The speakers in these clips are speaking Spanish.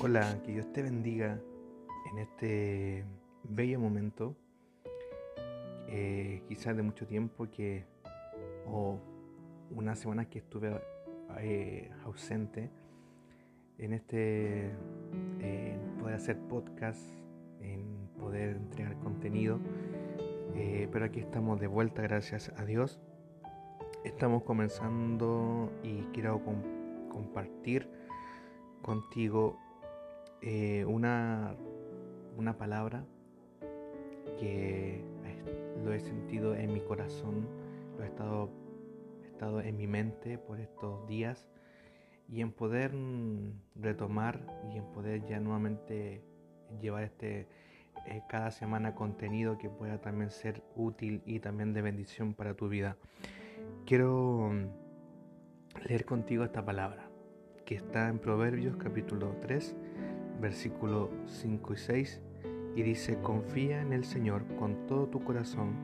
Hola, que Dios te bendiga en este bello momento, eh, quizás de mucho tiempo que, o unas semanas que estuve eh, ausente, en este eh, poder hacer podcast, en poder entregar contenido, pero aquí estamos de vuelta, gracias a Dios. Estamos comenzando y quiero compartir contigo eh, una, una palabra que lo he sentido en mi corazón, lo he estado, estado en mi mente por estos días y en poder retomar y en poder ya nuevamente llevar este eh, cada semana contenido que pueda también ser útil y también de bendición para tu vida. Quiero leer contigo esta palabra que está en Proverbios capítulo 3 versículo 5 y 6, y dice, confía en el Señor con todo tu corazón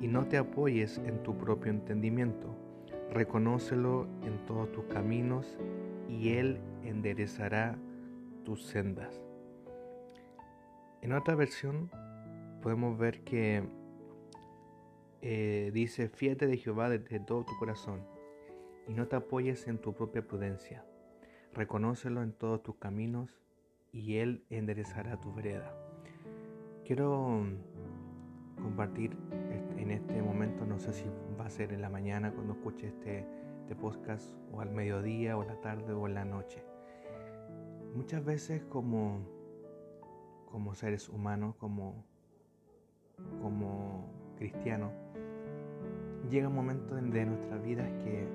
y no te apoyes en tu propio entendimiento, reconócelo en todos tus caminos y Él enderezará tus sendas. En otra versión podemos ver que eh, dice, fíjate de Jehová desde todo tu corazón y no te apoyes en tu propia prudencia. Reconócelo en todos tus caminos y Él enderezará tu vereda. Quiero compartir en este momento, no sé si va a ser en la mañana cuando escuche este, este podcast, o al mediodía, o la tarde, o en la noche. Muchas veces como, como seres humanos, como, como cristianos, llega un momento de nuestras vidas que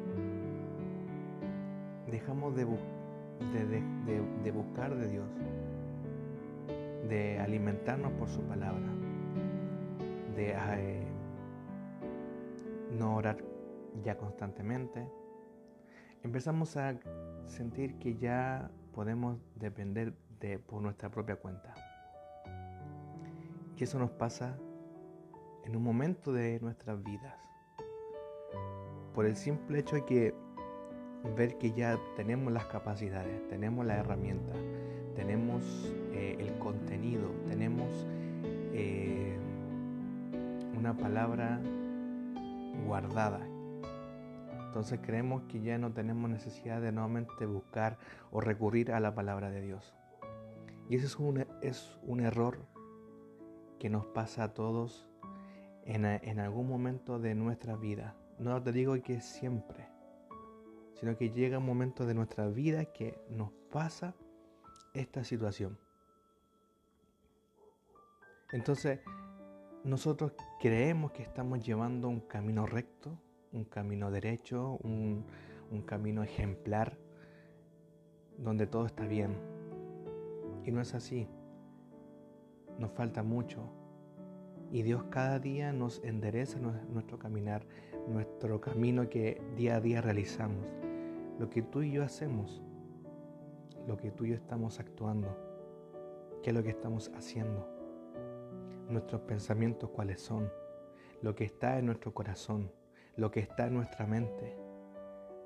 dejamos de buscar de, buscar de Dios, de alimentarnos por su palabra, de no orar ya constantemente, empezamos a sentir que ya podemos depender de, por nuestra propia cuenta. Y eso nos pasa en un momento de nuestras vidas. Por el simple hecho de que ver que ya tenemos las capacidades, tenemos la herramienta, tenemos eh, el contenido, tenemos eh, una palabra guardada. Entonces creemos que ya no tenemos necesidad de nuevamente buscar o recurrir a la palabra de Dios. Y ese es un, es un error que nos pasa a todos en, en algún momento de nuestra vida. No te digo que siempre, sino que llega un momento de nuestra vida que nos pasa esta situación. Entonces, nosotros creemos que estamos llevando un camino recto, un camino derecho, un, un camino ejemplar, donde todo está bien. Y no es así. Nos falta mucho. Y Dios cada día nos endereza nuestro caminar, nuestro camino que día a día realizamos lo que tú y yo hacemos, lo que tú y yo estamos actuando, qué es lo que estamos haciendo, nuestros pensamientos cuáles son, lo que está en nuestro corazón, lo que está en nuestra mente.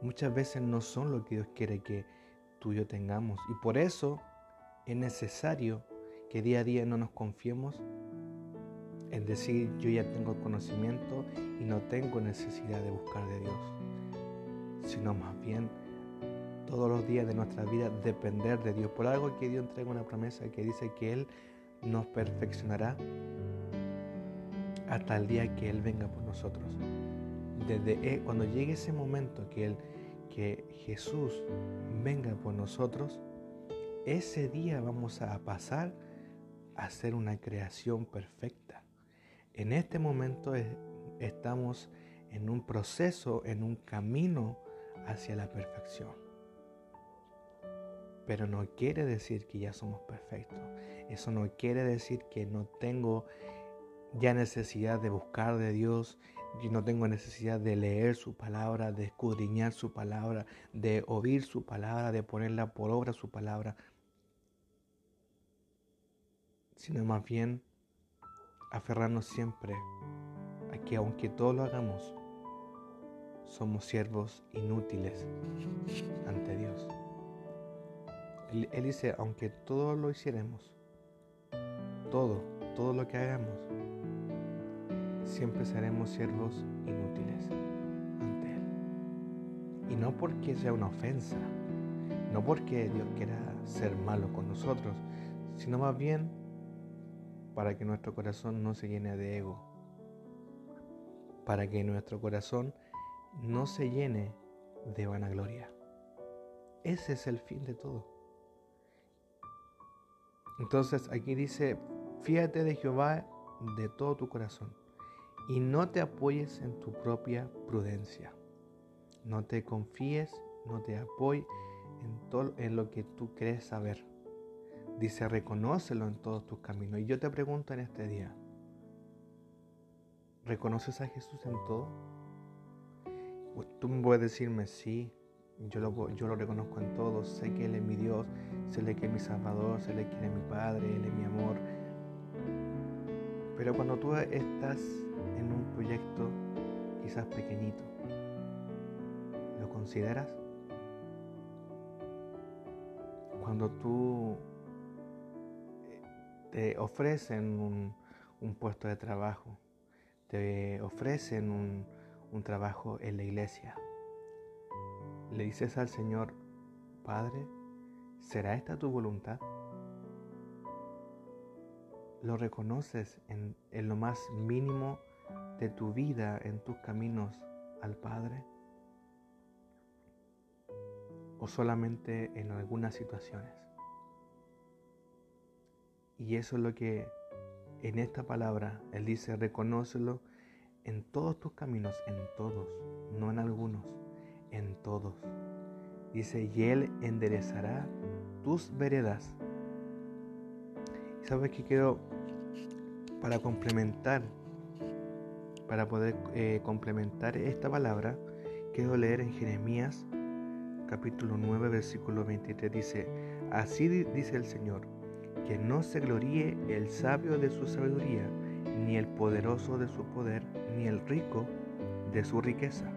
Muchas veces no son lo que Dios quiere que tú y yo tengamos y por eso es necesario que día a día no nos confiemos en decir yo ya tengo conocimiento y no tengo necesidad de buscar de Dios, sino más bien todos los días de nuestra vida depender de Dios. Por algo que Dios entrega una promesa que dice que Él nos perfeccionará hasta el día que Él venga por nosotros. Desde cuando llegue ese momento que, él, que Jesús venga por nosotros, ese día vamos a pasar a ser una creación perfecta. En este momento estamos en un proceso, en un camino hacia la perfección. Pero no quiere decir que ya somos perfectos. Eso no quiere decir que no tengo ya necesidad de buscar de Dios, y no tengo necesidad de leer su palabra, de escudriñar su palabra, de oír su palabra, de ponerla por obra su palabra, sino más bien aferrarnos siempre a que aunque todo lo hagamos, somos siervos inútiles ante Dios. Él, dice, aunque todo lo hiciéramos, todo, todo lo que hagamos, siempre seremos siervos inútiles ante Él. Y no porque sea una ofensa, no porque Dios quiera ser malo con nosotros, sino más bien para que nuestro corazón no se llene de ego, para que nuestro corazón no se llene de vanagloria. Ese es el fin de todo. Entonces aquí dice, fíjate de Jehová de todo tu corazón y no te apoyes en tu propia prudencia. No te confíes, no te apoyes en, todo, en lo que tú crees saber. Dice, reconócelo en todos tus caminos. Y yo te pregunto en este día, ¿reconoces a Jesús en todo? Tú puedes decirme, sí, yo lo, yo lo reconozco en todo, sé que Él es mi Dios, sé que es mi Salvador, que Él es mi Padre, Él es mi amor. Pero cuando tú estás en un proyecto quizás pequeñito, ¿lo consideras? Cuando tú eh, te ofrecen un, puesto de trabajo, te ofrecen un trabajo en la iglesia, le dices al Señor, Padre, ¿será esta tu voluntad? ¿Lo reconoces en, lo más mínimo de tu vida, en tus caminos al Padre? ¿O solamente en algunas situaciones? Y eso es lo que en esta palabra Él dice, reconócelo en todos tus caminos, en todos, no en algunos en todos. Dice, y Él enderezará tus veredas. ¿Y sabes qué quiero? Para complementar, para poder eh, complementar esta palabra, quiero leer en Jeremías capítulo 9, versículo 23. Dice, así dice el Señor, que no se gloríe el sabio de su sabiduría, ni el poderoso de su poder, ni el rico de su riqueza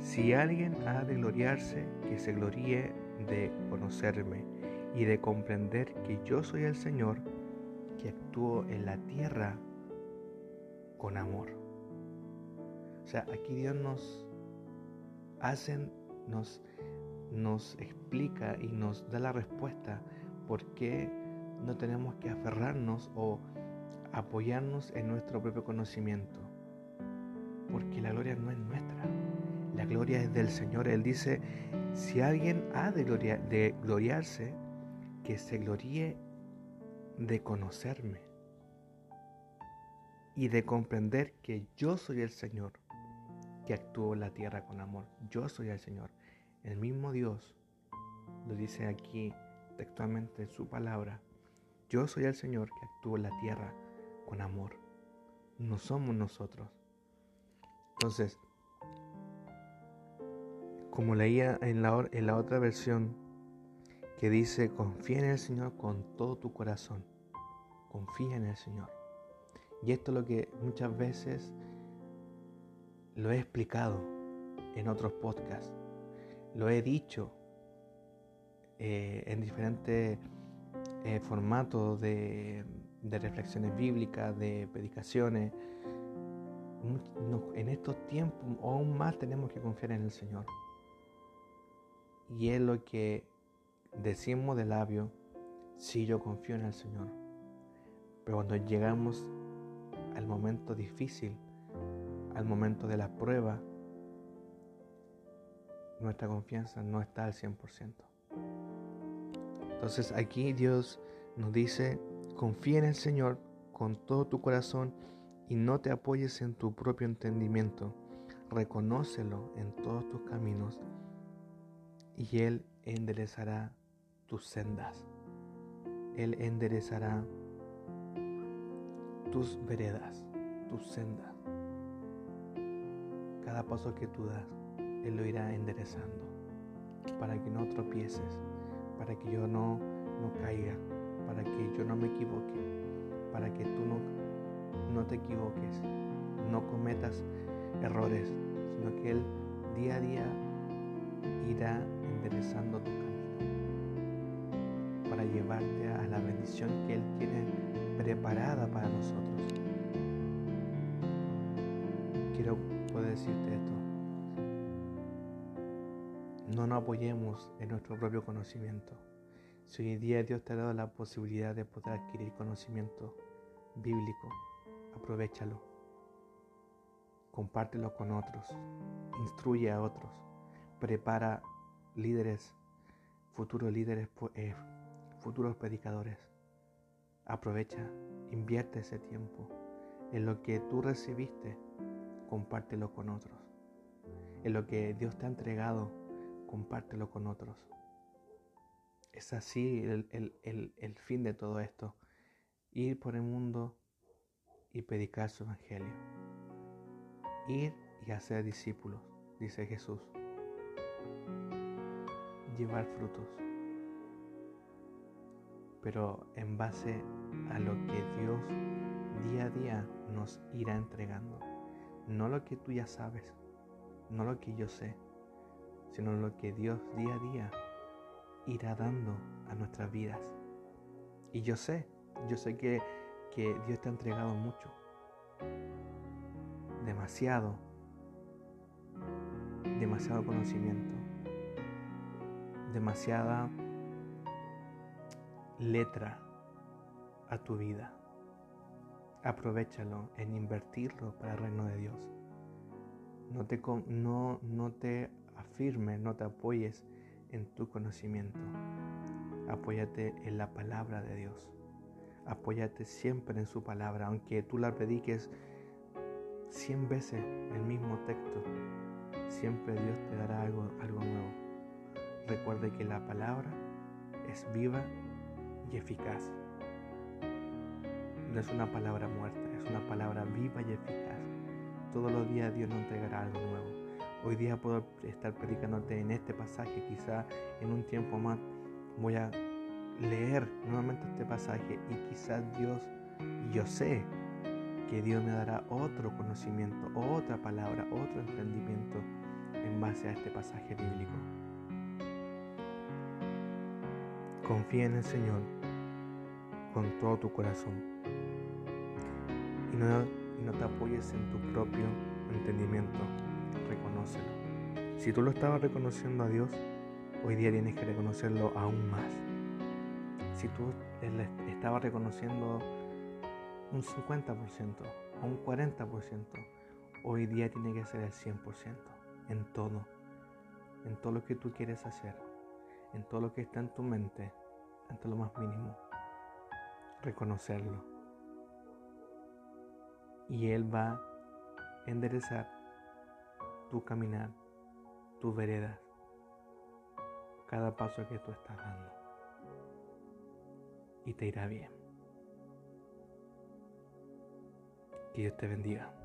si alguien ha de gloriarse, que se gloríe de conocerme y de comprender que yo soy el Señor que actúo en la tierra con amor. O sea, aquí Dios nos hace, nos, nos explica y nos da la respuesta por qué no tenemos que aferrarnos o apoyarnos en nuestro propio conocimiento. Porque la gloria no es nuestra la gloria es del Señor. Él dice, si alguien ha de, de gloriarse, que se gloríe de conocerme y de comprender que yo soy el Señor que actúo en la tierra con amor. Yo soy el Señor. El mismo Dios lo dice aquí textualmente en su palabra. Yo soy el Señor que actúa en la tierra con amor. No somos nosotros. Entonces, como leía en la, en la otra versión que dice, confía en el Señor con todo tu corazón, confía en el Señor. Y esto es lo que muchas veces lo he explicado en otros podcasts, lo he dicho eh, en diferentes eh, formatos de, de reflexiones bíblicas, de predicaciones. En estos tiempos aún más tenemos que confiar en el Señor y es lo que decimos de labio, sí yo confío en el Señor. Pero cuando llegamos al momento difícil, al momento de la prueba, nuestra confianza no está al 100%. Entonces aquí Dios nos dice, confía en el Señor con todo tu corazón y no te apoyes en tu propio entendimiento. Reconócelo en todos tus caminos y Él enderezará tus sendas. Él enderezará tus veredas, tus sendas. Cada paso que tú das, Él lo irá enderezando para que no tropieces, para que yo no, no caiga, para que yo no me equivoque, para que tú no, no te equivoques, no cometas errores, sino que Él día a día irá enderezando tu camino. Bendición que Él tiene preparada para nosotros. Quiero poder decirte esto. No nos apoyemos en nuestro propio conocimiento. Si hoy día Dios te ha dado la posibilidad de poder adquirir conocimiento bíblico, aprovechalo. Compártelo con otros. Instruye a otros. Prepara líderes, futuros líderes, eh, futuros predicadores. Aprovecha, invierte ese tiempo. En lo que tú recibiste, compártelo con otros. En lo que Dios te ha entregado, compártelo con otros. Es así el, fin de todo esto. Ir por el mundo y predicar su evangelio. Ir y hacer discípulos, dice Jesús. Llevar frutos. Pero en base a lo que Dios día a día nos irá entregando. No lo que tú ya sabes, no lo que yo sé, sino lo que Dios día a día irá dando a nuestras vidas. Y yo sé, yo sé que, que Dios te ha entregado mucho, demasiado, demasiado conocimiento, demasiada letra a tu vida. Aprovechalo en invertirlo para el reino de Dios. No te, no, no te afirmes, no te apoyes en tu conocimiento. Apóyate en la palabra de Dios. Apóyate siempre en su palabra, aunque tú la prediques cien veces el mismo texto. Siempre Dios te dará algo, algo nuevo. Recuerde que la palabra es viva y eficaz. No es una palabra muerta, es una palabra viva y eficaz. Todos los días Dios nos entregará algo nuevo. Hoy día puedo estar predicándote en este pasaje, quizá en un tiempo más voy a leer nuevamente este pasaje y quizás Dios, yo sé que Dios me dará otro conocimiento, otra palabra, otro entendimiento en base a este pasaje bíblico. Confía en el Señor con todo tu corazón y no, y no te apoyes en tu propio entendimiento reconócelo. Si tú lo estabas reconociendo a Dios, hoy día tienes que reconocerlo aún más. Si tú estabas reconociendo un 50% o un 40%, hoy día tiene que ser el 100% en todo, en todo lo que tú quieres hacer, en todo lo que está en tu mente, en lo más mínimo. Reconocerlo. Y Él va a enderezar tu caminar, tu vereda, cada paso que tú estás dando. Y te irá bien. Que Dios te bendiga.